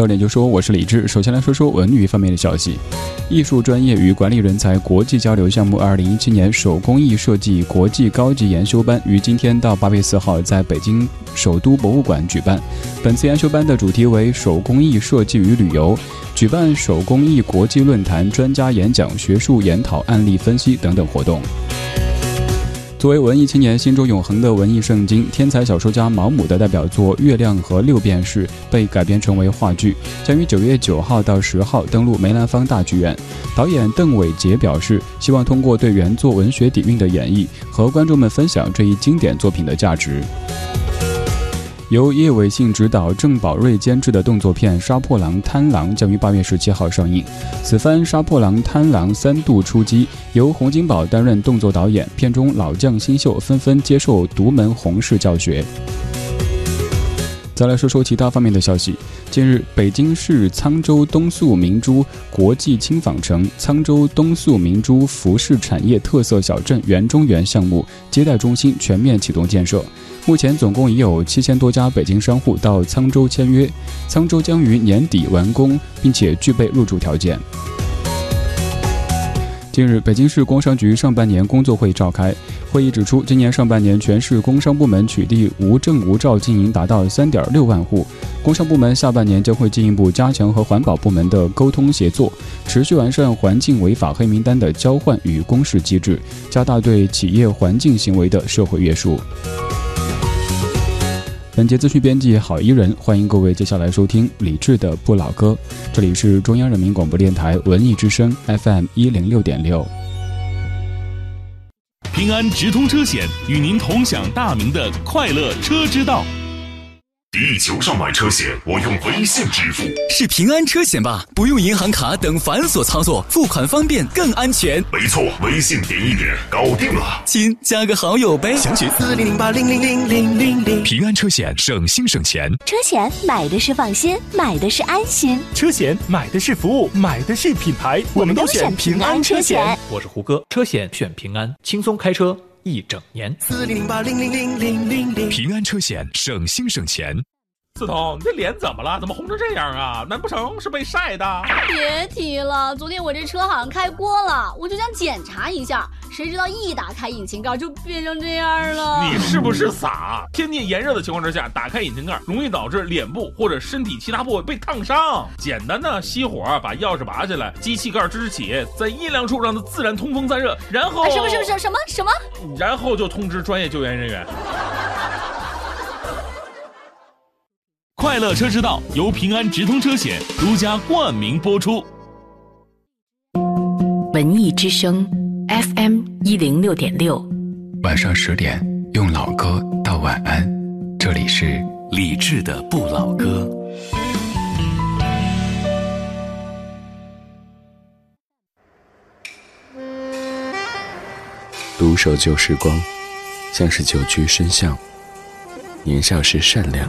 到点就说，我是李志。首先来说说文娱方面的消息。艺术专业与管理人才国际交流项目二零一七年手工艺设计国际高级研修班于今天到八月四号在北京首都博物馆举办。本次研修班的主题为手工艺设计与旅游，举办手工艺国际论坛、专家演讲、学术研讨、案例分析等等活动。作为文艺青年心中永恒的文艺圣经，天才小说家毛姆的代表作《月亮和六便士》被改编成为话剧，将于九月九号到十号登陆梅兰芳大剧院。导演邓伟杰表示，希望通过对原作文学底蕴的演绎，和观众们分享这一经典作品的价值。由叶伟信执导、郑宝瑞监制的动作片《杀破狼·贪狼》将于八月十七号上映。此番《杀破狼·贪狼》三度出击，由洪金宝担任动作导演，片中老将新秀纷纷接受独门洪式教学。再来说说其他方面的消息。近日，北京市沧州东肃明珠国际轻纺城、沧州东肃明珠服饰产业特色小镇园中园项目接待中心全面启动建设。目前总共已有七千多家北京商户到沧州签约，沧州将于年底完工，并且具备入驻条件。近日，北京市工商局上半年工作会议召开，会议指出，今年上半年全市工商部门取缔无证无照经营达到三点六万户，工商部门下半年将会进一步加强和环保部门的沟通协作，持续完善环境违法黑名单的交换与公示机制，加大对企业环境行为的社会约束。本节资讯编辑郝伊人，欢迎各位接下来收听李志的不老歌。这里是中央人民广播电台文艺之声 FM 一零六点六。平安直通车险与您同享大明的快乐车之道。地球上买车险，我用微信支付。是平安车险吧？不用银行卡等繁琐操作，付款方便更安全。没错，微信点一点，搞定了。亲，加个好友呗。详询四零零八零零零零零零。平安车险，省心省钱。车险买的是放心，买的是安心。车险买的是服务，买的是品牌。我们都选平安车险。我是胡歌，车险选平安，轻松开车。一整年，四零零八零零零零零零，平安车险，省心省钱。四彤，你这脸怎么了？怎么红成这样啊？难不成是被晒的？别提了，昨天我这车好像开锅了，我就想检查一下，谁知道一打开引擎盖就变成这样了。你是不是傻？天气炎热的情况之下，打开引擎盖容易导致脸部或者身体其他部位被烫伤。简单的熄火，把钥匙拔下来，机器盖支起，在阴凉处让它自然通风散热，然后什么什么什么什么什么？然后就通知专业救援人员。快乐车之道由平安直通车险独家冠名播出。文艺之声 FM 一零六点六，晚上十点用老歌道晚安。这里是李志的不老歌。独守旧时光，像是久居深巷。年少时善良。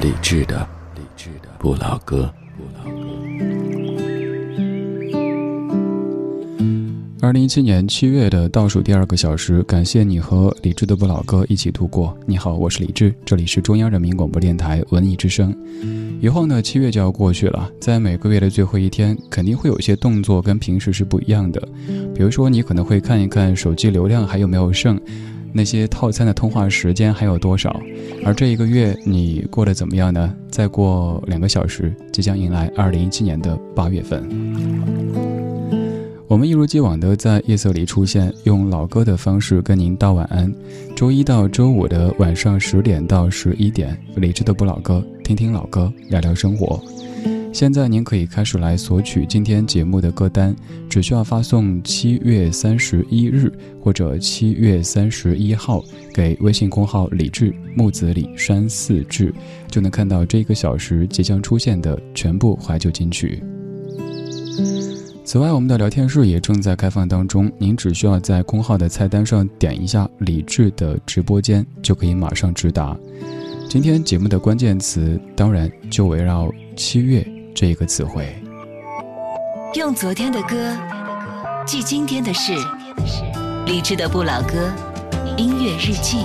理智的，理智的不老歌，不老歌。二零一七年七月的倒数第二个小时，感谢你和理智的不老歌一起度过。你好，我是李智，这里是中央人民广播电台文艺之声。以后呢，七月就要过去了，在每个月的最后一天，肯定会有一些动作跟平时是不一样的。比如说，你可能会看一看手机流量还有没有剩。那些套餐的通话时间还有多少？而这一个月你过得怎么样呢？再过两个小时，即将迎来二零一七年的八月份。我们一如既往的在夜色里出现，用老歌的方式跟您道晚安。周一到周五的晚上十点到十一点，理智的不老歌，听听老歌，聊聊生活。现在您可以开始来索取今天节目的歌单，只需要发送“七月三十一日”或者“七月三十一号”给微信公号“李志木子李山寺志”，就能看到这个小时即将出现的全部怀旧金曲。此外，我们的聊天室也正在开放当中，您只需要在公号的菜单上点一下“李智的直播间”，就可以马上直达。今天节目的关键词当然就围绕“七月”这个词汇。用昨天的歌记今天的事，理智的不老歌音乐日记。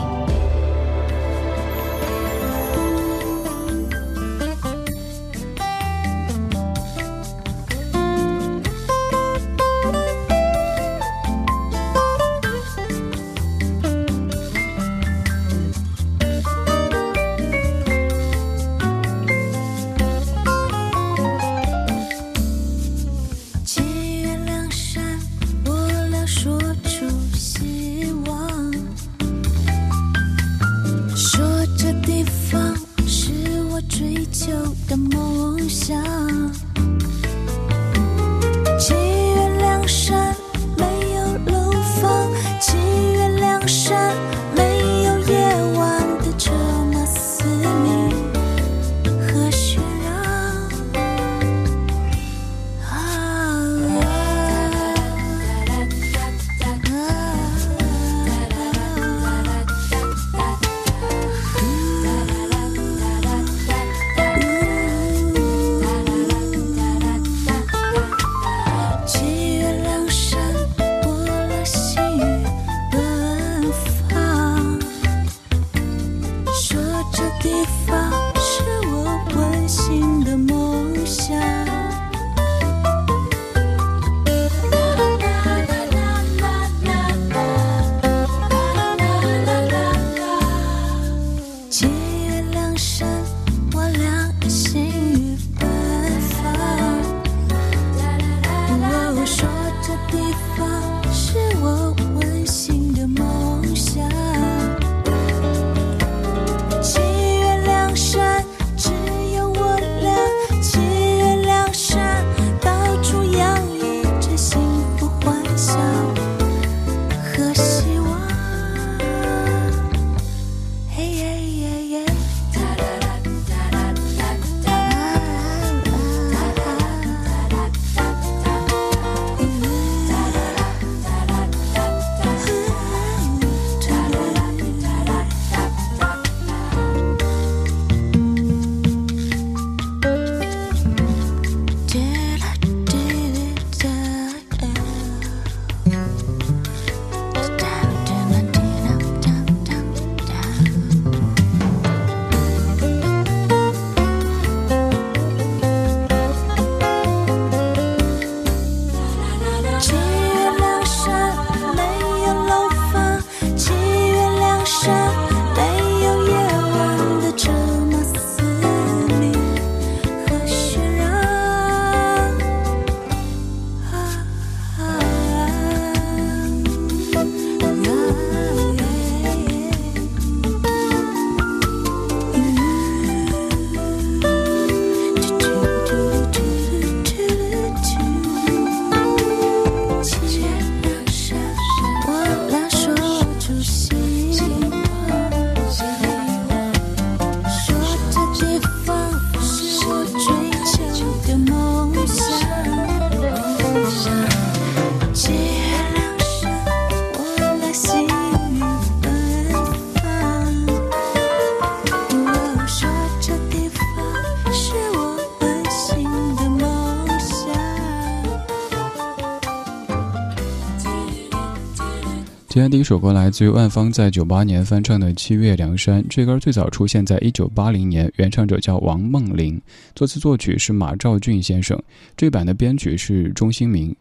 今天第一首歌来自于万芳在九八年翻唱的《七月凉山》，这歌最早出现在一九八零年，原唱者叫王梦玲，作词作曲是马兆骏先生，这版的编曲是钟兴民。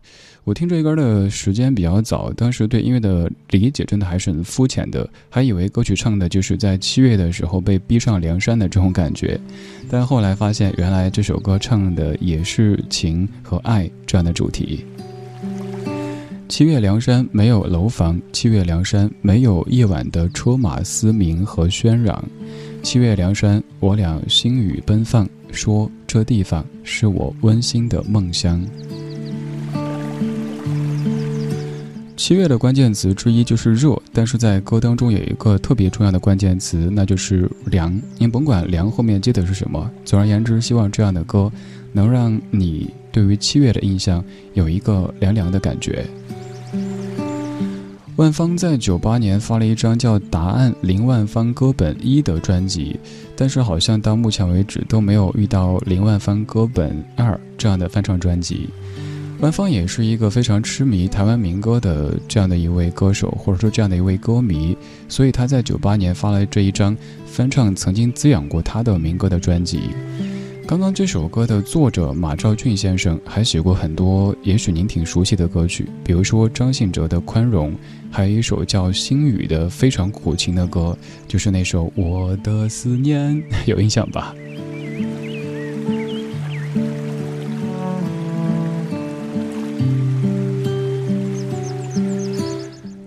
我听这歌的时间比较早，当时对音乐的理解真的还是很肤浅的，还以为歌曲唱的就是在七月的时候被逼上梁山的这种感觉，但后来发现，原来这首歌唱的也是情和爱这样的主题。七月凉山没有楼房，七月凉山没有夜晚的车马嘶鸣和喧嚷。七月凉山，我俩星雨奔放，说这地方是我温馨的梦乡。七月的关键词之一就是热，但是在歌当中有一个特别重要的关键词，那就是凉。您甭管凉后面接的是什么，总而言之，希望这样的歌能让你对于七月的印象有一个凉凉的感觉。万芳在九八年发了一张叫《答案林万芳歌本一》的专辑，但是好像到目前为止都没有遇到林万芳歌本二这样的翻唱专辑。万芳也是一个非常痴迷台湾民歌的这样的一位歌手，或者说这样的一位歌迷，所以他在九八年发了这一张翻唱曾经滋养过他的民歌的专辑。刚刚这首歌的作者马兆骏先生还写过很多，也许您挺熟悉的歌曲，比如说张信哲的《宽容》，还有一首叫《星雨》的非常苦情的歌，就是那首《我的思念》，有印象吧？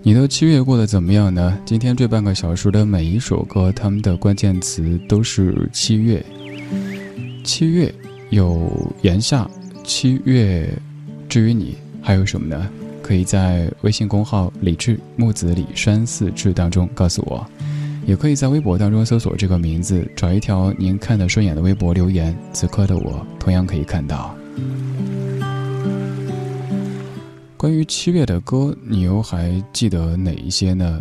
你的七月过得怎么样呢？今天这半个小时的每一首歌，他们的关键词都是七月。七月有炎夏，七月至于你还有什么呢？可以在微信公号“李志木子李山四志”当中告诉我，也可以在微博当中搜索这个名字，找一条您看得顺眼的微博留言。此刻的我同样可以看到。关于七月的歌，你又还记得哪一些呢？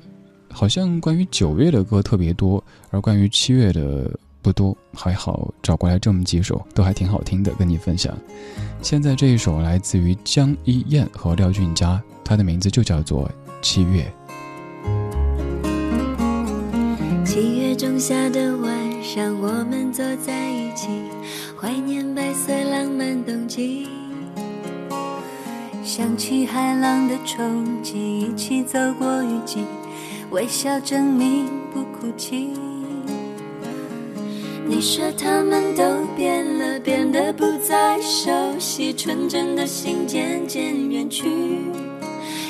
好像关于九月的歌特别多，而关于七月的不多。还好找过来这么几首，都还挺好听的，跟你分享。现在这一首来自于江一燕和廖俊佳，它的名字就叫做《七月》。七月仲夏的晚上，我们坐在一起，怀念白色浪漫冬季。想起海浪的冲击，一起走过雨季，微笑证明不哭泣。你说他们都变了，变得不再熟悉，纯真的心渐渐远去，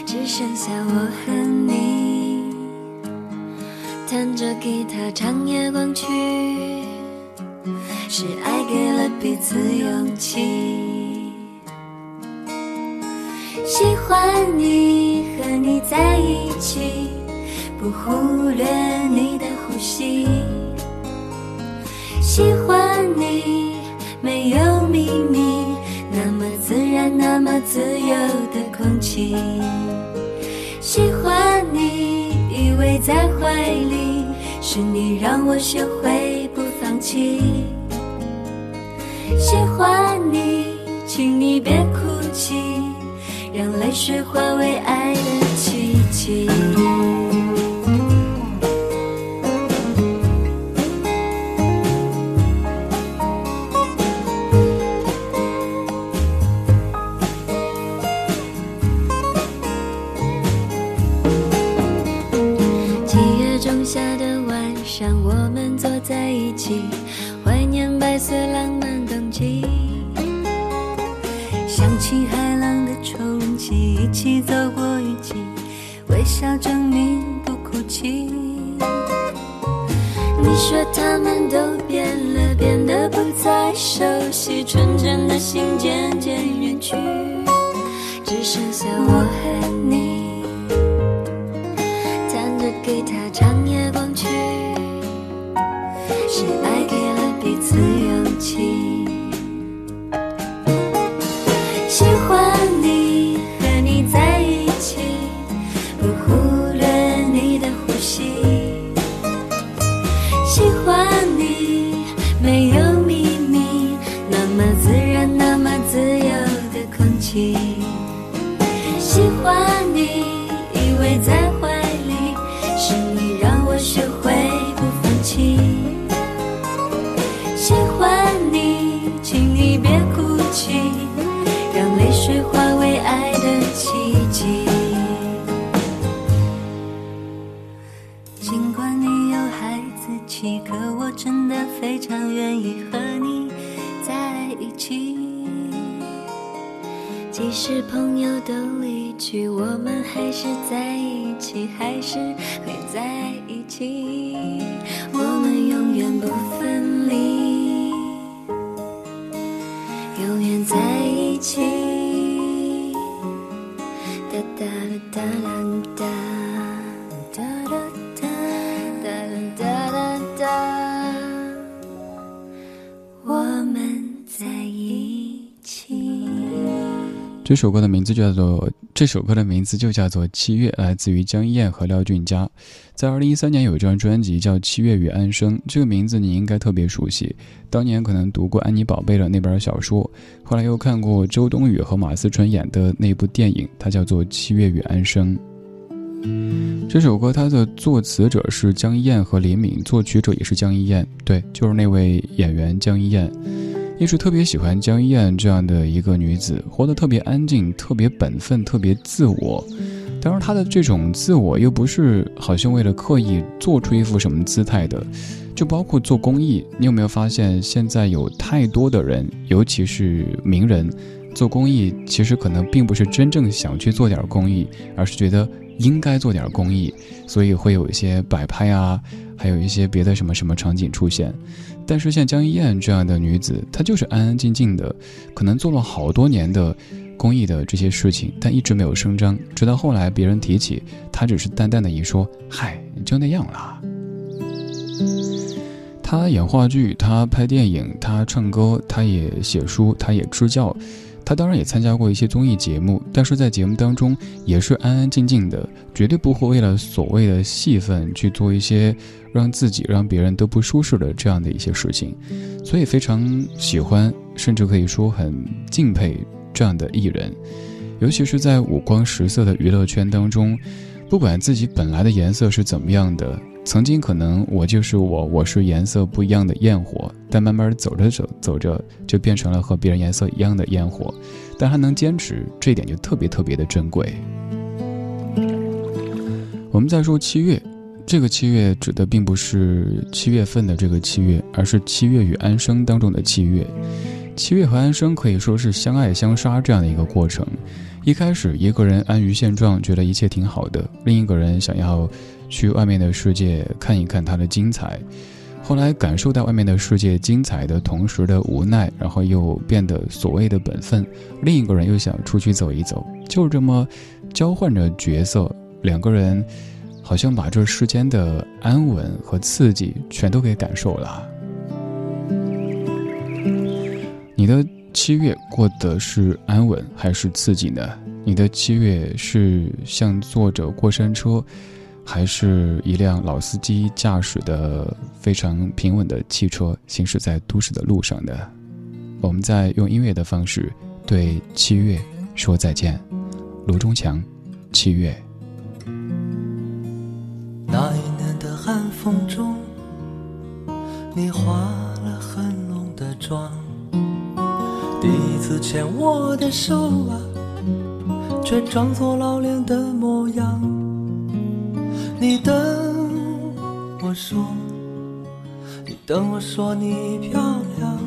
只剩下我和你，弹着吉他唱夜光曲，是爱给了彼此勇气。喜欢你和你在一起，不忽略你的呼吸。喜欢你没有秘密，那么自然，那么自由的空气。喜欢你依偎在怀里，是你让我学会不放弃。喜欢你，请你别哭泣。让泪水化为爱的奇迹。da da da da da 这首歌的名字叫做这首歌的名字就叫做《七月》，来自于江一燕和廖俊佳。在二零一三年有一张专辑叫《七月与安生》，这个名字你应该特别熟悉。当年可能读过安妮宝贝的那本小说，后来又看过周冬雨和马思纯演的那部电影，它叫做《七月与安生》。这首歌它的作词者是江一燕和李敏，作曲者也是江一燕，对，就是那位演员江一燕。一直特别喜欢江一燕这样的一个女子，活得特别安静，特别本分，特别自我。当然，她的这种自我又不是好像为了刻意做出一副什么姿态的。就包括做公益，你有没有发现现在有太多的人，尤其是名人，做公益其实可能并不是真正想去做点公益，而是觉得应该做点公益，所以会有一些摆拍啊，还有一些别的什么什么场景出现。但是像江一燕这样的女子，她就是安安静静的，可能做了好多年的公益的这些事情，但一直没有声张。直到后来别人提起，她只是淡淡的一说：“嗨，就那样啦。”她演话剧，她拍电影，她唱歌，她也写书，她也支教。他当然也参加过一些综艺节目，但是在节目当中也是安安静静的，绝对不会为了所谓的戏份去做一些。让自己让别人都不舒适的这样的一些事情，所以非常喜欢，甚至可以说很敬佩这样的艺人，尤其是在五光十色的娱乐圈当中，不管自己本来的颜色是怎么样的，曾经可能我就是我，我是颜色不一样的焰火，但慢慢走着走走着就变成了和别人颜色一样的焰火，但还能坚持，这一点就特别特别的珍贵。我们再说七月。这个七月指的并不是七月份的这个七月，而是七月与安生当中的七月。七月和安生可以说是相爱相杀这样的一个过程。一开始一个人安于现状，觉得一切挺好的；另一个人想要去外面的世界看一看它的精彩。后来感受到外面的世界精彩的同时的无奈，然后又变得所谓的本分。另一个人又想出去走一走，就这么交换着角色，两个人。好像把这世间的安稳和刺激全都给感受了。你的七月过得是安稳还是刺激呢？你的七月是像坐着过山车，还是一辆老司机驾驶的非常平稳的汽车行驶在都市的路上的？我们在用音乐的方式对七月说再见。卢中强，七月。那一年的寒风中，你化了很浓的妆。第一次牵我的手啊，却装作老练的模样。你等我说，你等我说你漂亮。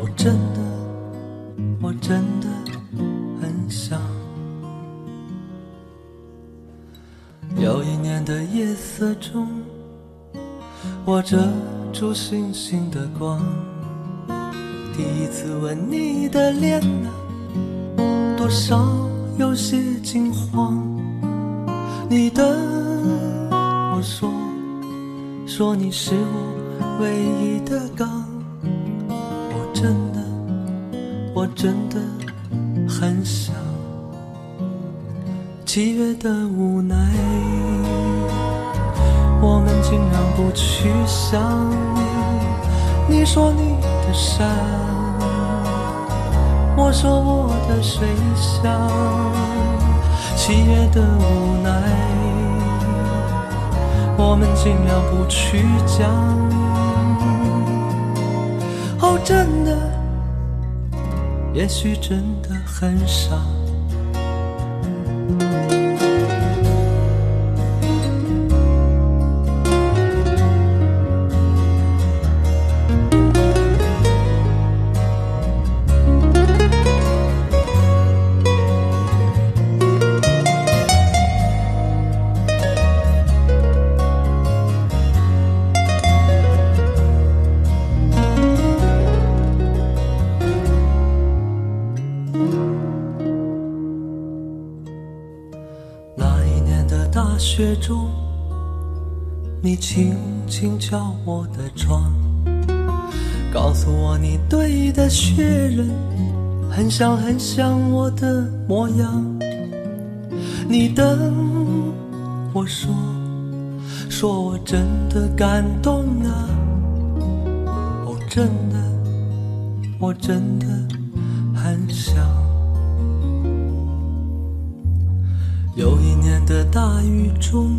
我真的，我真的很想。有一年的夜色中，我遮住星星的光。第一次吻你的脸啊，多少有些惊慌。你的我说，说你是我唯一的港。我真的，我真的很想。七月的无奈，我们竟然不去想你。你说你的山，我说我的水乡。七月的无奈，我们尽量不去讲。哦，真的，也许真的很傻。敲我的窗，告诉我你堆的雪人很像很像我的模样。你等我说，说我真的感动啊！哦，真的，我真的很想。有一年的大雨中，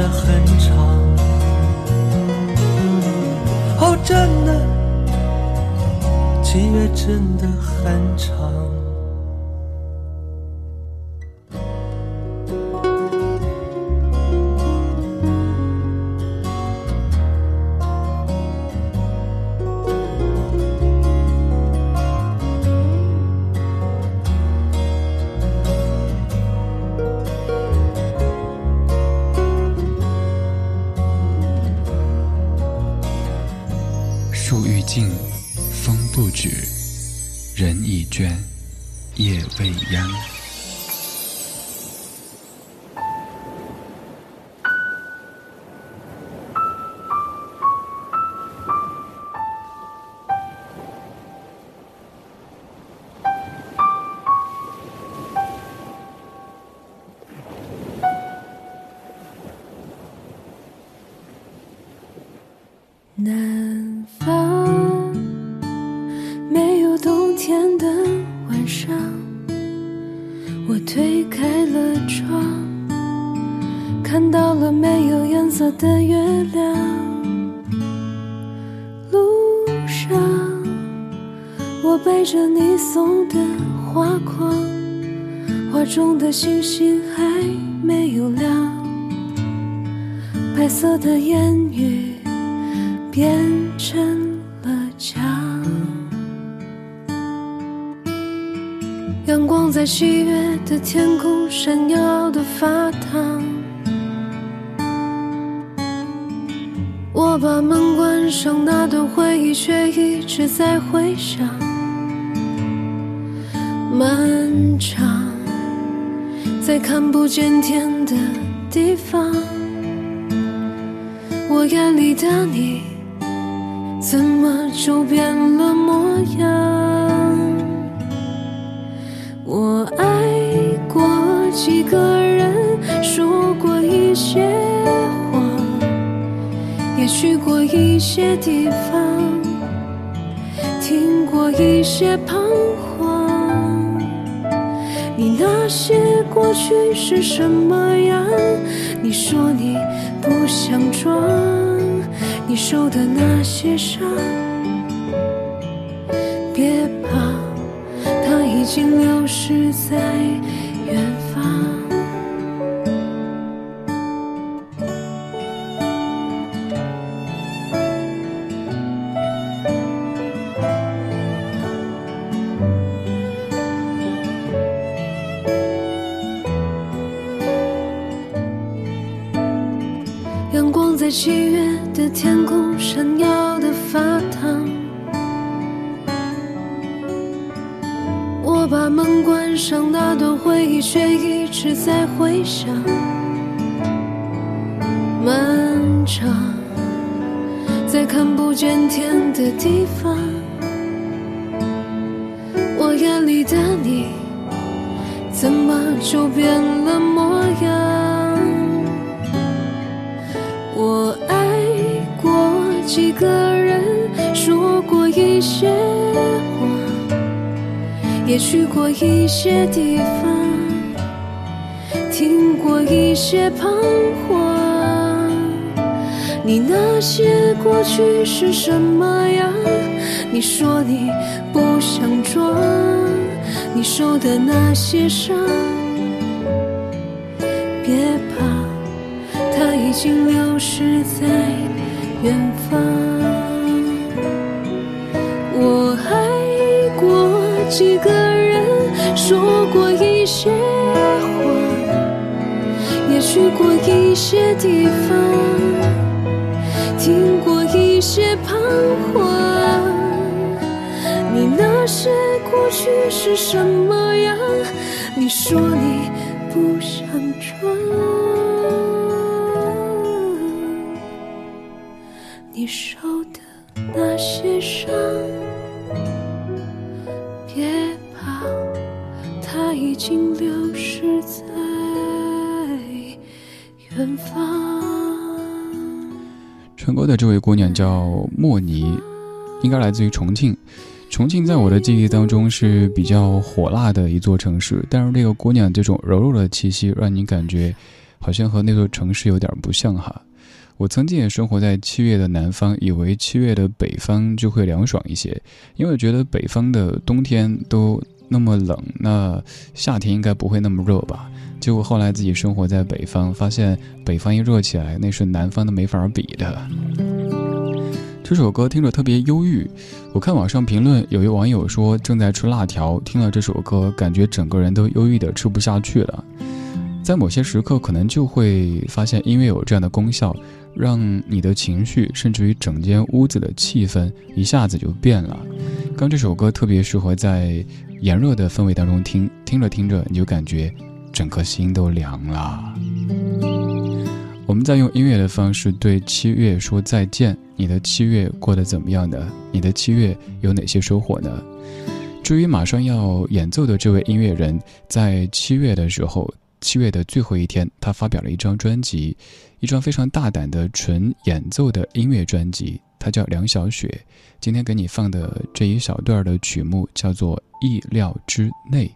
的很长。哦，真的，七月真的很长。星星还没有亮，白色的烟雨。变成了墙，阳光在七月的天空闪耀的发烫。我把门关上，那段回忆却一直在回响。在看不见天的地方，我眼里的你。怎么就变了模样？我爱过几个人，说过一些话，也去过一些地方，是什么样？你说你不想装。你受的那些伤，在七月。的天空闪耀的发烫，我把门关上，那段回忆却一直在回响。漫长，在看不见天的地方，我眼里的你，怎么就变了模样？我爱过几个人，说过一些话，也去过一些地方，听过一些彷徨。你那些过去是什么样？你说你不想装，你受的那些伤，经流逝在远方。我爱过几个人，说过一些话，也去过一些地方，听过一些彷徨。你那些过去是什么样？你说你不想姑娘叫莫妮，应该来自于重庆。重庆在我的记忆当中是比较火辣的一座城市，但是这个姑娘这种柔弱的气息，让你感觉好像和那座城市有点不像哈。我曾经也生活在七月的南方，以为七月的北方就会凉爽一些，因为觉得北方的冬天都那么冷，那夏天应该不会那么热吧。结果后来自己生活在北方，发现北方一热起来，那是南方都没法比的。这首歌听着特别忧郁，我看网上评论，有一网友说正在吃辣条，听了这首歌，感觉整个人都忧郁的吃不下去了。在某些时刻，可能就会发现音乐有这样的功效。让你的情绪，甚至于整间屋子的气氛一下子就变了。刚这首歌特别适合在炎热的氛围当中听，听着听着你就感觉整颗心都凉了。我们在用音乐的方式对七月说再见。你的七月过得怎么样呢？你的七月有哪些收获呢？至于马上要演奏的这位音乐人，在七月的时候。七月的最后一天，他发表了一张专辑，一张非常大胆的纯演奏的音乐专辑。他叫梁小雪。今天给你放的这一小段的曲目叫做《意料之内》。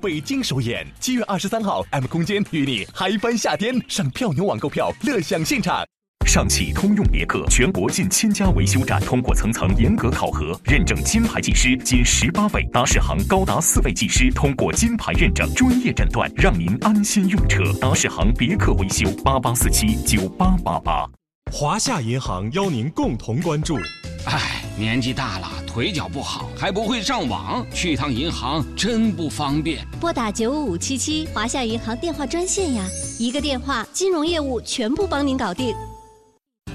北京首演，七月二十三号，M 空间与你嗨翻夏天，上票牛网购票，乐享现场。上汽通用别克全国近千家维修站通过层层严格考核，认证金牌技师仅十八位，达世行高达四位技师通过金牌认证，专业诊断，让您安心用车。达世行别克维修八八四七九八八八。华夏银行邀您共同关注。哎，年纪大了，腿脚不好，还不会上网，去趟银行真不方便。拨打九五五七七华夏银行电话专线呀，一个电话，金融业务全部帮您搞定。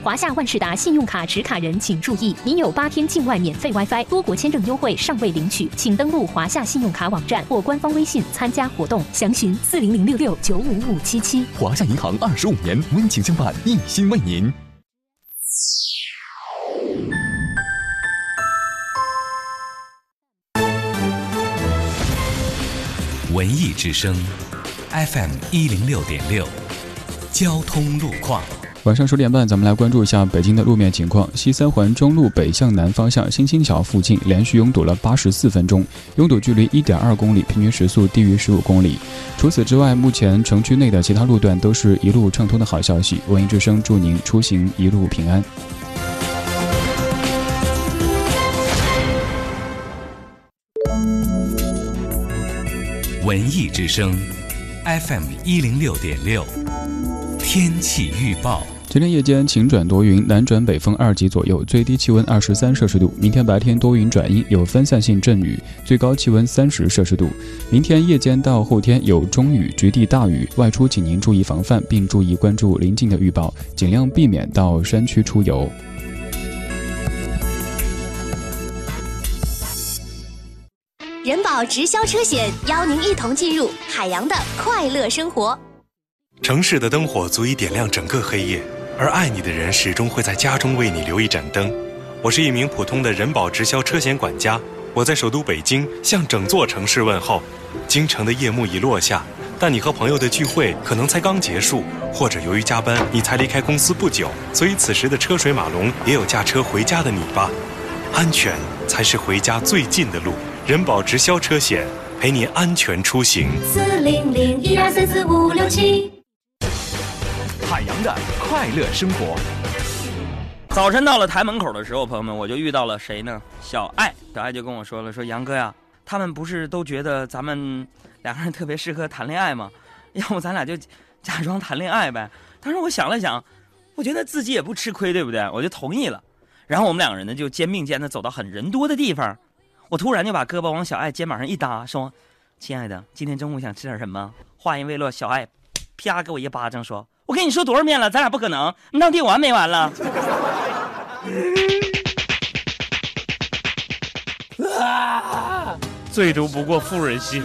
华夏万事达信用卡持卡人请注意，您有八天境外免费 WiFi、多国签证优惠尚未领取，请登录华夏信用卡网站或官方微信参加活动，详询四零零六六九五五七七。华夏银行二十五年温情相伴，一心为您。文艺之声，FM 一零六点六，交通路况。晚上十点半，咱们来关注一下北京的路面情况。西三环中路北向南方向新兴桥附近连续拥堵了八十四分钟，拥堵距离一点二公里，平均时速低于十五公里。除此之外，目前城区内的其他路段都是一路畅通的好消息。文艺之声祝您出行一路平安。文艺之声，FM 一零六点六。天气预报。今天夜间晴转多云，南转北风二级左右，最低气温二十三摄氏度。明天白天多云转阴，有分散性阵雨，最高气温三十摄氏度。明天夜间到后天有中雨、局地大雨，外出请您注意防范，并注意关注临近的预报，尽量避免到山区出游。保直销车险邀您一同进入海洋的快乐生活。城市的灯火足以点亮整个黑夜。而爱你的人始终会在家中为你留一盏灯。我是一名普通的人保直销车险管家，我在首都北京向整座城市问候。京城的夜幕已落下，但你和朋友的聚会可能才刚结束，或者由于加班你才离开公司不久，所以此时的车水马龙也有驾车回家的你吧。安全才是回家最近的路。人保直销车险陪您安全出行。四零零一二三四五六七。海洋的快乐生活。早晨到了台门口的时候，朋友们，我就遇到了谁呢？小爱，小爱就跟我说了，说杨哥呀，他们不是都觉得咱们两个人特别适合谈恋爱吗？要不咱俩就假装谈恋爱呗？当时我想了想，我觉得自己也不吃亏，对不对？我就同意了。然后我们两个人呢，就肩并肩的走到很人多的地方。我突然就把胳膊往小爱肩膀上一搭，说：“亲爱的，今天中午想吃点什么？”话音未落，小爱啪给我一巴掌，说。我跟你说多少遍了，咱俩不可能，你到底完没完了？啊！最毒不过妇人心。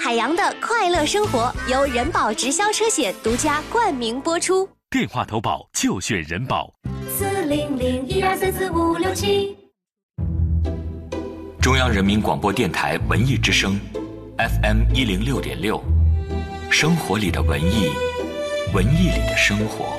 海洋的快乐生活由人保直销车险独家冠名播出。电话投保就选人保。四四五六七。中央人民广播电台文艺之声。FM 一零六点六，生活里的文艺，文艺里的生活。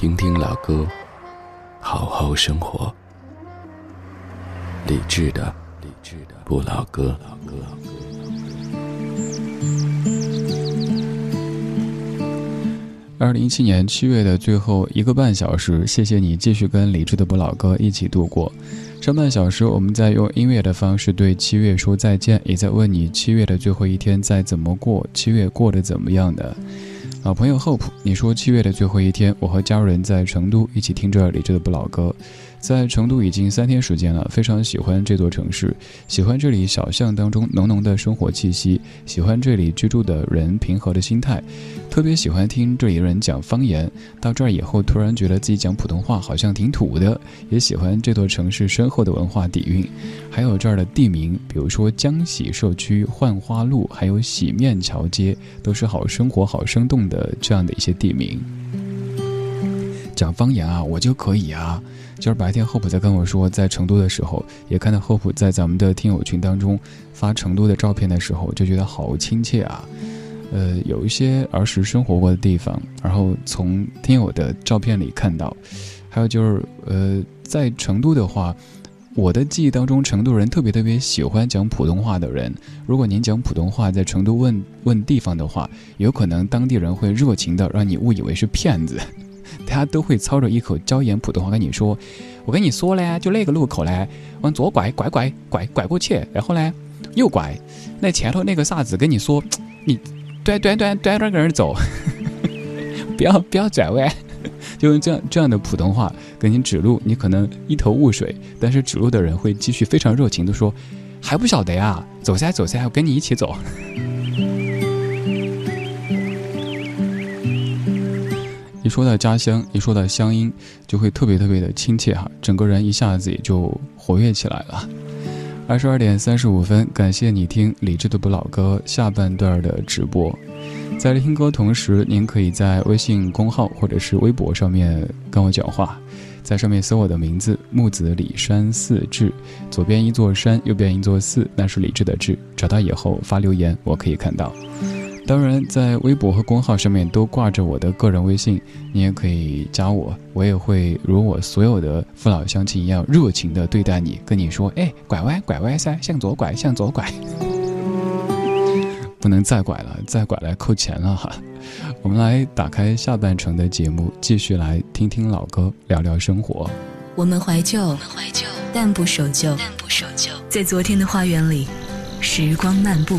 听听老歌，好好生活。理智的，理智的不老歌。二零一七年七月的最后一个半小时，谢谢你继续跟理智的不老歌一起度过。上半小时，我们在用音乐的方式对七月说再见，也在问你七月的最后一天在怎么过，七月过得怎么样的。老朋友 Hope，你说七月的最后一天，我和家人在成都一起听着李志的不老歌，在成都已经三天时间了，非常喜欢这座城市，喜欢这里小巷当中浓浓的生活气息，喜欢这里居住的人平和的心态，特别喜欢听这里人讲方言。到这儿以后，突然觉得自己讲普通话好像挺土的，也喜欢这座城市深厚的文化底蕴，还有这儿的地名，比如说江喜社区、浣花路，还有洗面桥街，都是好生活、好生动。的这样的一些地名，讲方言啊，我就可以啊。今儿白天厚普在跟我说，在成都的时候，也看到厚普在咱们的听友群当中发成都的照片的时候，就觉得好亲切啊。呃，有一些儿时生活过的地方，然后从听友的照片里看到，还有就是呃，在成都的话。我的记忆当中，成都人特别特别喜欢讲普通话的人。如果您讲普通话，在成都问问地方的话，有可能当地人会热情的让你误以为是骗子。大家都会操着一口椒盐普通话跟你说：“我跟你说嘞，就那个路口嘞，往左拐，拐拐拐拐过去，然后呢，右拐，那前头那个啥子跟你说，你端端端端端个人走，不要不要转弯。”就用这样这样的普通话给你指路，你可能一头雾水，但是指路的人会继续非常热情的说：“还不晓得呀，走噻走噻，我跟你一起走。”一说到家乡，一说到乡音，就会特别特别的亲切哈，整个人一下子也就活跃起来了。二十二点三十五分，感谢你听理智的不老歌下半段的直播。在听歌同时，您可以在微信公号或者是微博上面跟我讲话，在上面搜我的名字木子李山四志，左边一座山，右边一座寺，那是理智的志。找到以后发留言，我可以看到。当然，在微博和公号上面都挂着我的个人微信，你也可以加我，我也会如我所有的父老乡亲一样热情的对待你，跟你说：“哎，拐弯，拐弯噻，向左拐，向左拐。”不能再拐了，再拐来扣钱了哈。我们来打开下半程的节目，继续来听听老歌，聊聊生活。我们怀旧，但不守旧，在昨天的花园里，时光漫步，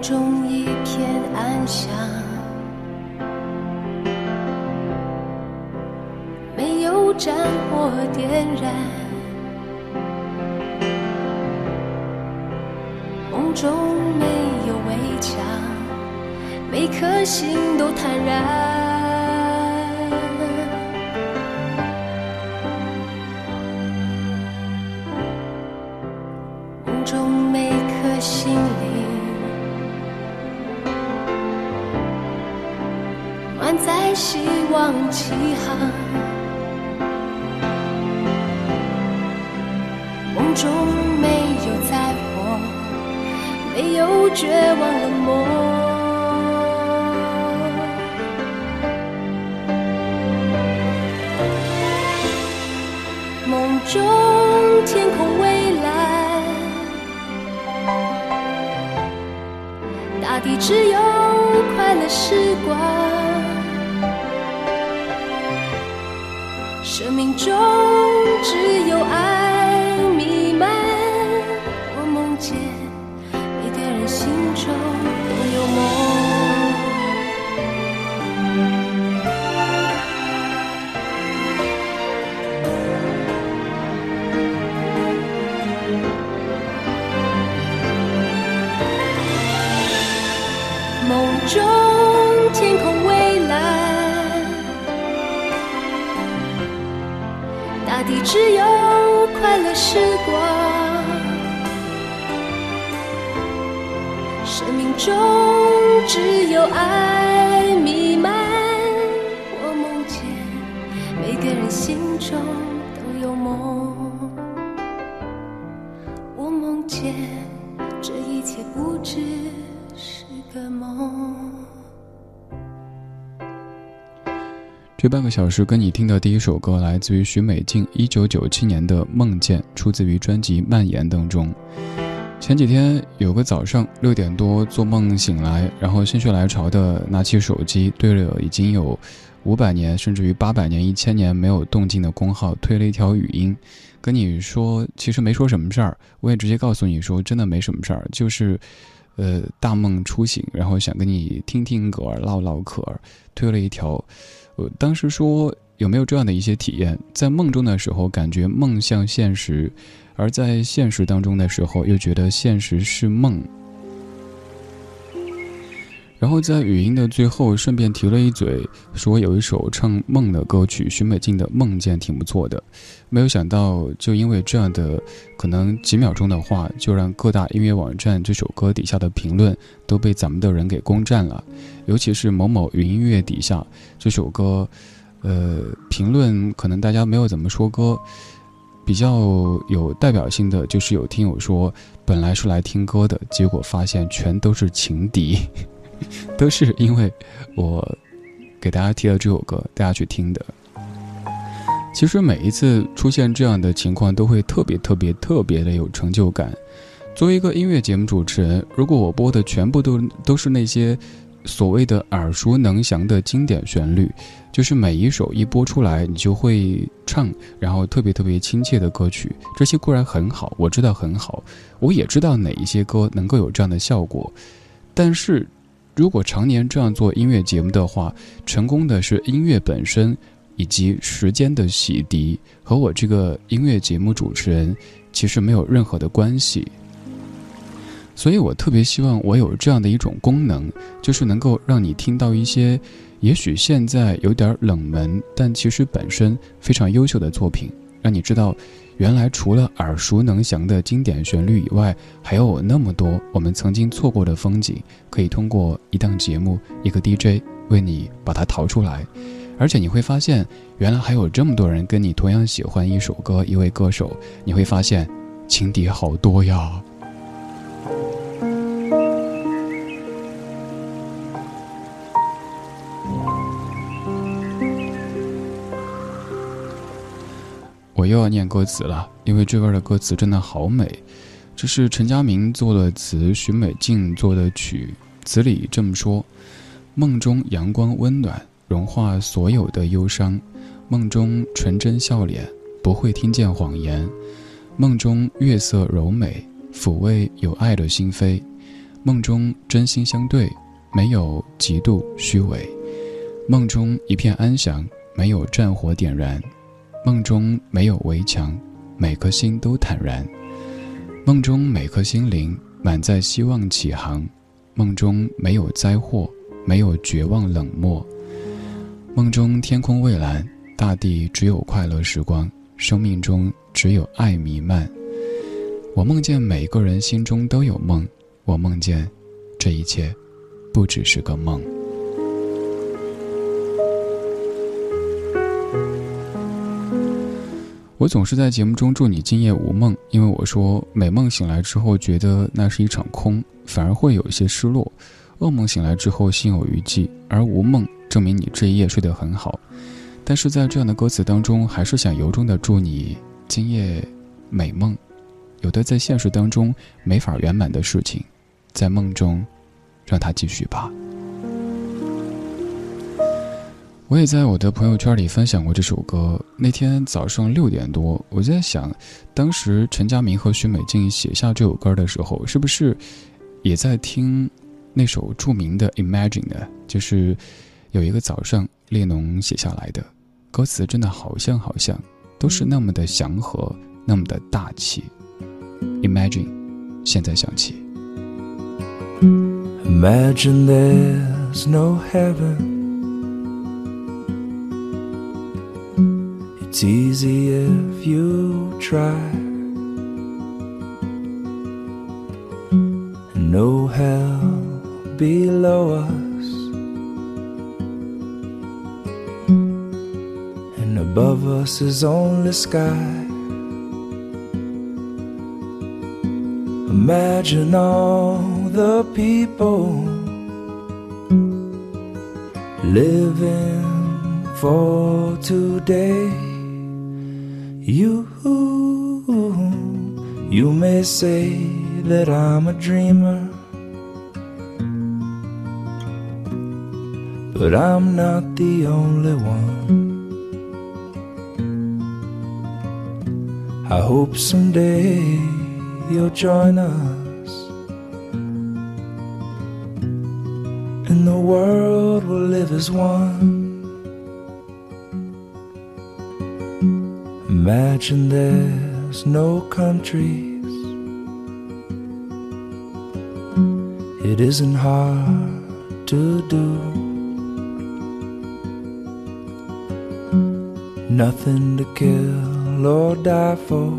中一片安详，没有战火点燃。梦中没有围墙，每颗心都坦然。半个小时跟你听的第一首歌来自于许美静，一九九七年的《梦见》，出自于专辑《蔓延》当中。前几天有个早上六点多做梦醒来，然后心血来潮的拿起手机，对着已经有五百年甚至于八百年、一千年没有动静的公号推了一条语音，跟你说其实没说什么事儿，我也直接告诉你说真的没什么事儿，就是，呃，大梦初醒，然后想跟你听听歌、唠唠嗑，推了一条。我当时说有没有这样的一些体验，在梦中的时候感觉梦像现实，而在现实当中的时候又觉得现实是梦。然后在语音的最后顺便提了一嘴，说有一首唱梦的歌曲，许美静的《梦见》挺不错的。没有想到，就因为这样的可能几秒钟的话，就让各大音乐网站这首歌底下的评论都被咱们的人给攻占了。尤其是某某云音乐底下这首歌，呃，评论可能大家没有怎么说歌，比较有代表性的就是有听友说，本来是来听歌的，结果发现全都是情敌。都是因为我给大家提了这首歌，大家去听的。其实每一次出现这样的情况，都会特别特别特别的有成就感。作为一个音乐节目主持人，如果我播的全部都都是那些所谓的耳熟能详的经典旋律，就是每一首一播出来你就会唱，然后特别特别亲切的歌曲，这些固然很好，我知道很好，我也知道哪一些歌能够有这样的效果，但是。如果常年这样做音乐节目的话，成功的是音乐本身，以及时间的洗涤，和我这个音乐节目主持人其实没有任何的关系。所以我特别希望我有这样的一种功能，就是能够让你听到一些，也许现在有点冷门，但其实本身非常优秀的作品，让你知道。原来除了耳熟能详的经典旋律以外，还有那么多我们曾经错过的风景，可以通过一档节目、一个 DJ 为你把它淘出来。而且你会发现，原来还有这么多人跟你同样喜欢一首歌、一位歌手。你会发现，情敌好多呀。我又要念歌词了，因为这边的歌词真的好美。这是陈佳明做的词，许美静做的曲。词里这么说：梦中阳光温暖，融化所有的忧伤；梦中纯真笑脸，不会听见谎言；梦中月色柔美，抚慰有爱的心扉；梦中真心相对，没有嫉妒虚伪；梦中一片安详，没有战火点燃。梦中没有围墙，每颗心都坦然。梦中每颗心灵满载希望起航。梦中没有灾祸，没有绝望冷漠。梦中天空蔚蓝，大地只有快乐时光。生命中只有爱弥漫。我梦见每个人心中都有梦。我梦见，这一切，不只是个梦。我总是在节目中祝你今夜无梦，因为我说美梦醒来之后觉得那是一场空，反而会有一些失落；噩梦醒来之后心有余悸，而无梦证明你这一夜睡得很好。但是在这样的歌词当中，还是想由衷的祝你今夜美梦。有的在现实当中没法圆满的事情，在梦中，让它继续吧。我也在我的朋友圈里分享过这首歌。那天早上六点多，我在想，当时陈佳明和许美静写下这首歌的时候，是不是也在听那首著名的《Imagine》呢？就是有一个早上列侬写下来的歌词，真的好像好像都是那么的祥和，那么的大气。Imagine，现在想起。Imagine there's no heaven. It's easy if you try. No hell below us. And above us is only sky. Imagine all the people living for today. You, you may say that I'm a dreamer, but I'm not the only one. I hope someday you'll join us, and the world will live as one. Imagine there's no countries. It isn't hard to do. Nothing to kill or die for.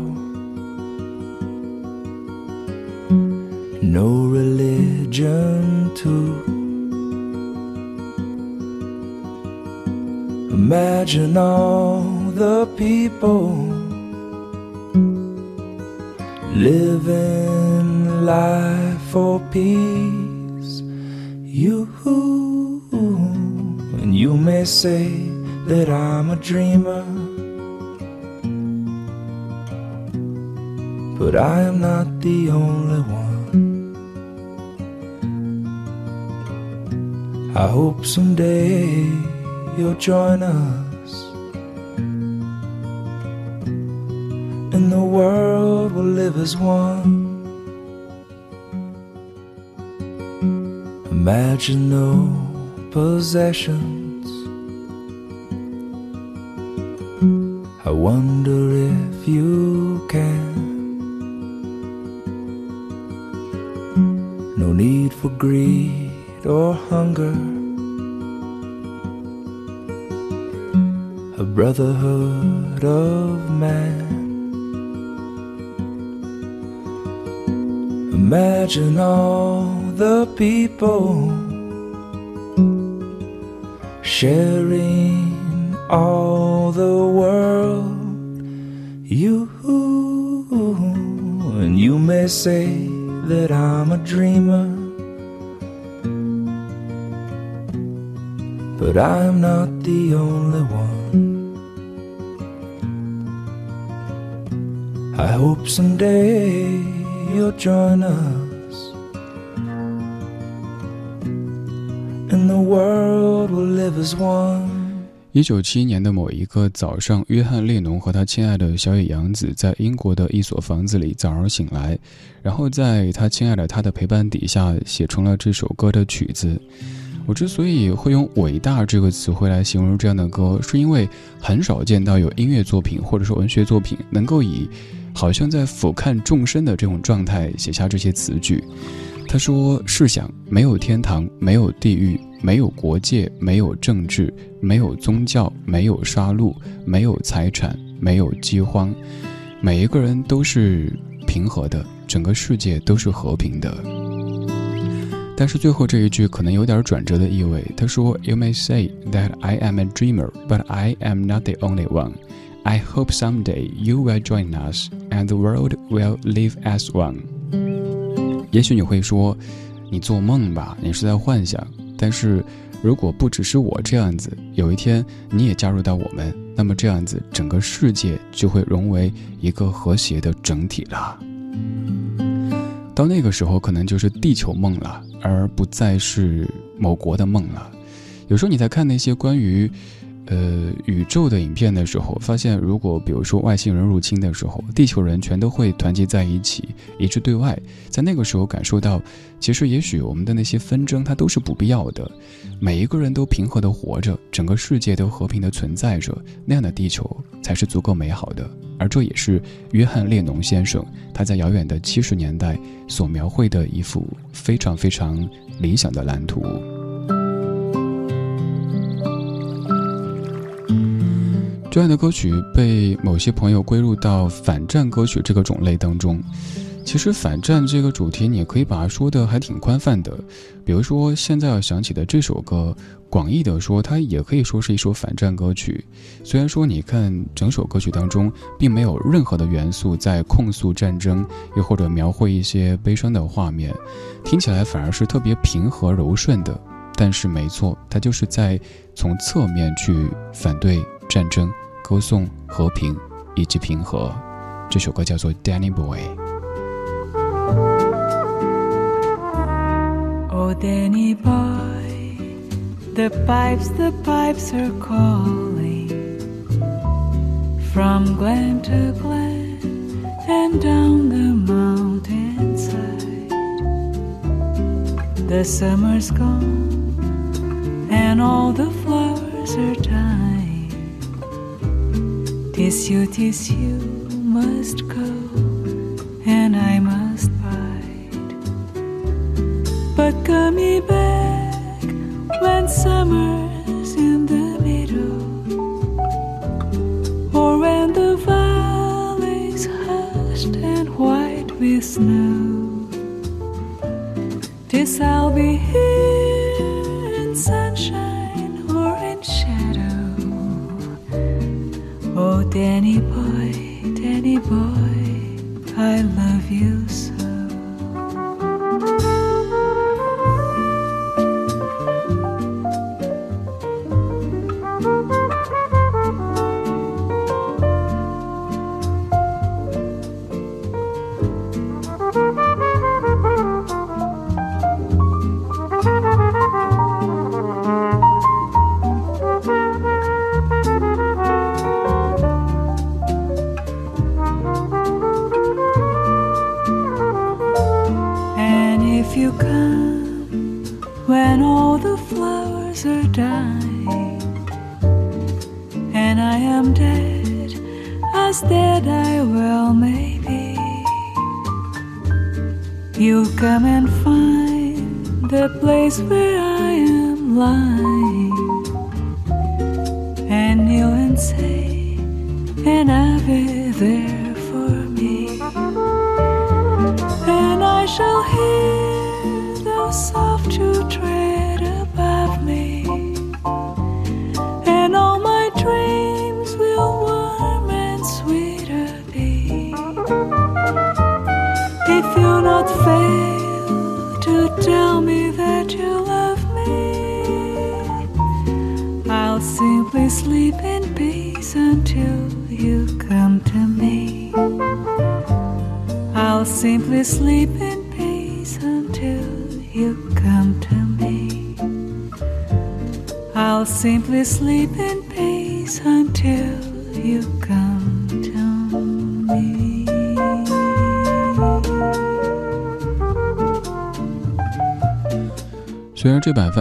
No religion too. Imagine all the people living life for peace. You and you may say that I'm a dreamer, but I am not the only one. I hope someday you'll join us, live as one. Imagine no possessions. I wonder if you can. No need for greed or hunger. A brotherhood of Imagine all the people sharing all the world. You and you may say that I'm a dreamer, but I'm not the only one. I hope someday you'll join us, 一九七一年的某一个早上，约翰列侬和他亲爱的小野洋子在英国的一所房子里早上醒来，然后在他亲爱的他的陪伴底下写成了这首歌的曲子。我之所以会用“伟大”这个词汇来形容这样的歌，是因为很少见到有音乐作品或者说文学作品能够以好像在俯瞰众生的这种状态写下这些词句。他说：“试想，没有天堂，没有地狱，没有国界，没有政治，没有宗教，没有杀戮，没有财产，没有饥荒，每一个人都是平和的，整个世界都是和平的。”但是最后这一句可能有点转折的意味。他说：“You may say that I am a dreamer, but I am not the only one. I hope someday you will join us, and the world will live as one.” 也许你会说，你做梦吧，你是在幻想。但是，如果不只是我这样子，有一天你也加入到我们，那么这样子，整个世界就会融为一个和谐的整体了。到那个时候，可能就是地球梦了，而不再是某国的梦了。有时候你在看那些关于……呃，宇宙的影片的时候，发现如果比如说外星人入侵的时候，地球人全都会团结在一起，一致对外。在那个时候感受到，其实也许我们的那些纷争它都是不必要的，每一个人都平和的活着，整个世界都和平的存在着，那样的地球才是足够美好的。而这也是约翰列侬先生他在遥远的七十年代所描绘的一幅非常非常理想的蓝图。这样的歌曲被某些朋友归入到反战歌曲这个种类当中。其实反战这个主题，你可以把它说的还挺宽泛的。比如说现在要想起的这首歌，广义的说，它也可以说是一首反战歌曲。虽然说你看整首歌曲当中，并没有任何的元素在控诉战争，又或者描绘一些悲伤的画面，听起来反而是特别平和柔顺的。但是没错，他就是在从侧面去反对战争，歌颂和平以及平和。这首歌叫做《Danny Boy》。Oh, Danny boy, the pipes, the pipes are calling from glen to glen and down the mountainside. The summer's gone and all the flowers are dying. Tis you, tis you must go and I must bide. but coming back when summer's in the middle, or when the valley's hushed and white with snow. This I'll be here in sunshine Danny boy, Danny boy, I love you so.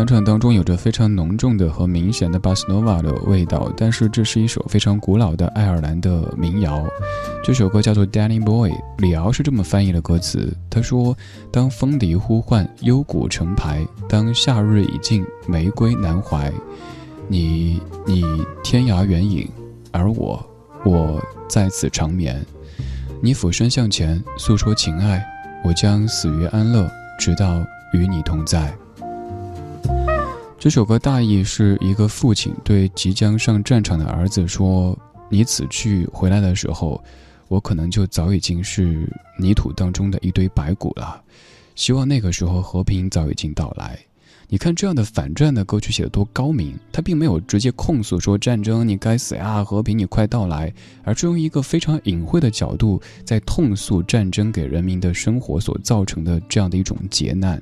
唱当中有着非常浓重的和明显的巴斯诺瓦的味道，但是这是一首非常古老的爱尔兰的民谣。这首歌叫做《Danny Boy》，李敖是这么翻译的歌词。他说：“当风笛呼唤，幽谷成排；当夏日已尽，玫瑰难怀。你，你天涯远影，而我，我在此长眠。你俯身向前，诉说情爱，我将死于安乐，直到与你同在。”这首歌大意是一个父亲对即将上战场的儿子说：“你此去回来的时候，我可能就早已经是泥土当中的一堆白骨了。希望那个时候和平早已经到来。”你看这样的反战的歌曲写得多高明，他并没有直接控诉说战争你该死呀，和平你快到来，而是用一个非常隐晦的角度在痛诉战争给人民的生活所造成的这样的一种劫难。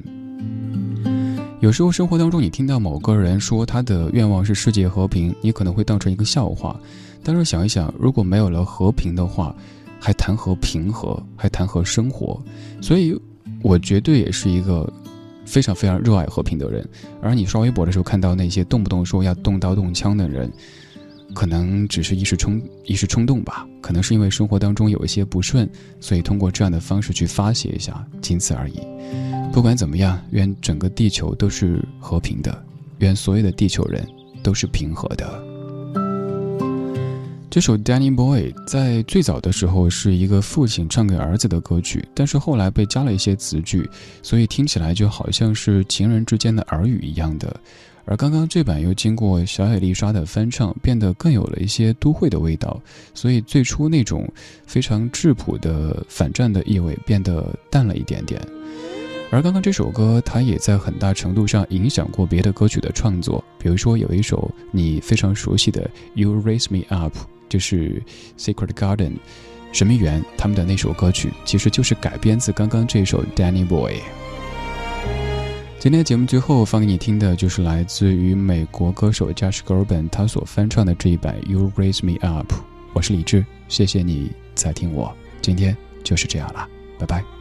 有时候生活当中，你听到某个人说他的愿望是世界和平，你可能会当成一个笑话。但是想一想，如果没有了和平的话，还谈何平和，还谈何生活？所以，我绝对也是一个非常非常热爱和平的人。而你刷微博的时候看到那些动不动说要动刀动枪的人，可能只是一时冲一时冲动吧，可能是因为生活当中有一些不顺，所以通过这样的方式去发泄一下，仅此而已。不管怎么样，愿整个地球都是和平的，愿所有的地球人都是平和的。这首《Danny Boy》在最早的时候是一个父亲唱给儿子的歌曲，但是后来被加了一些词句，所以听起来就好像是情人之间的耳语一样的。而刚刚这版又经过小野丽莎的翻唱，变得更有了一些都会的味道，所以最初那种非常质朴的反战的意味变得淡了一点点。而刚刚这首歌，它也在很大程度上影响过别的歌曲的创作。比如说，有一首你非常熟悉的《You Raise Me Up》，就是 Secret Garden 神秘园他们的那首歌曲，其实就是改编自刚刚这首《Danny Boy》。今天的节目最后放给你听的就是来自于美国歌手 Josh Groban 他所翻唱的这一版《You Raise Me Up》。我是李志，谢谢你在听我。今天就是这样啦，拜拜。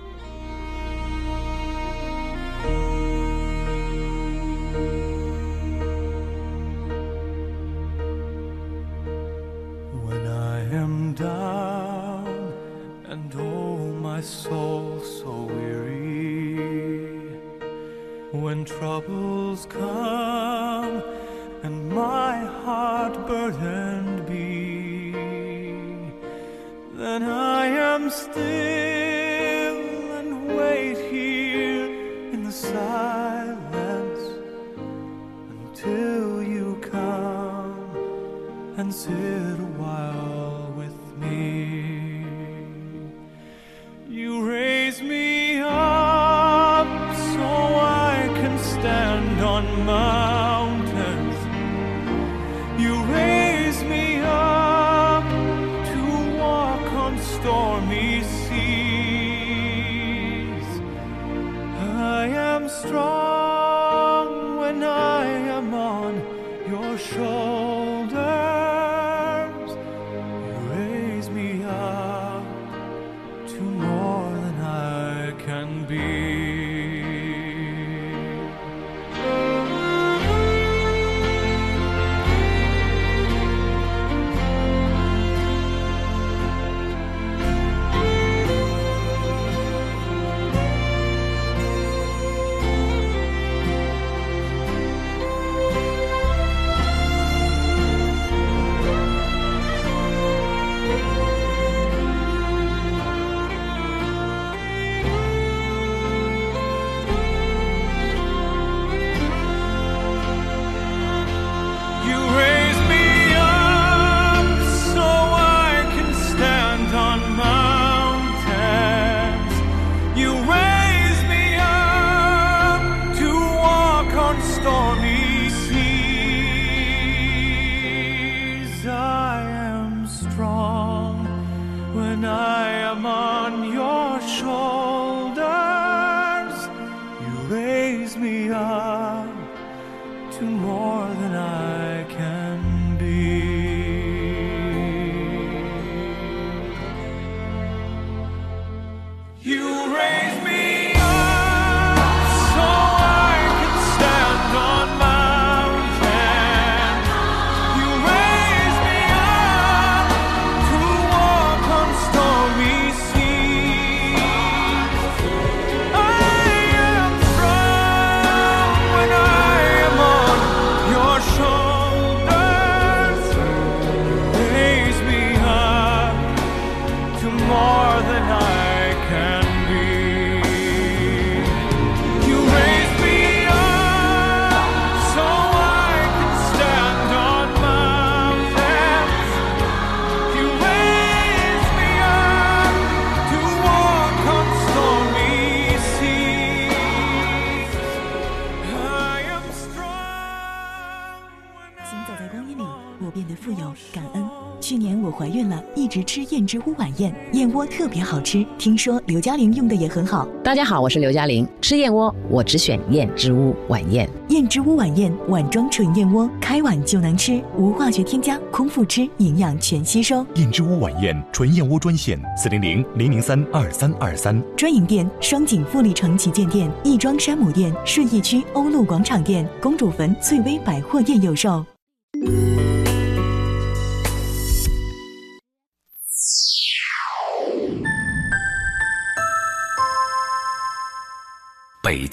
吃燕之屋晚宴，燕窝特别好吃，听说刘嘉玲用的也很好。大家好，我是刘嘉玲。吃燕窝，我只选燕之屋晚宴。燕之屋晚宴，碗装纯燕窝，开碗就能吃，无化学添加，空腹吃，营养全吸收。燕之屋晚宴纯燕窝专线：四零零零零三二三二三。专营店：双井富力城旗舰店、亦庄山姆店、顺义区欧陆广场店、公主坟翠微百货店有售。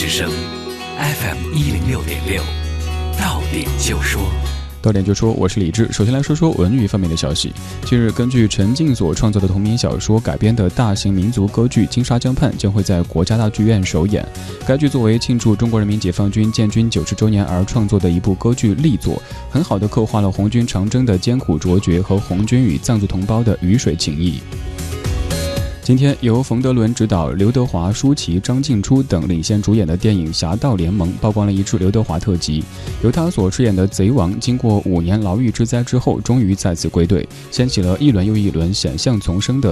之声，FM 一零六点六，到点就说。到点就说，我是李志。首先来说说文娱方面的消息。近日，根据陈静所创作的同名小说改编的大型民族歌剧《金沙江畔》将会在国家大剧院首演。该剧作为庆祝中国人民解放军建军九十周年而创作的一部歌剧力作，很好的刻画了红军长征的艰苦卓绝和红军与藏族同胞的鱼水情谊。今天由冯德伦执导、刘德华、舒淇、张静初等领衔主演的电影《侠盗联盟》曝光了一出刘德华特辑，由他所饰演的贼王，经过五年牢狱之灾之后，终于再次归队，掀起了一轮又一轮险象丛生的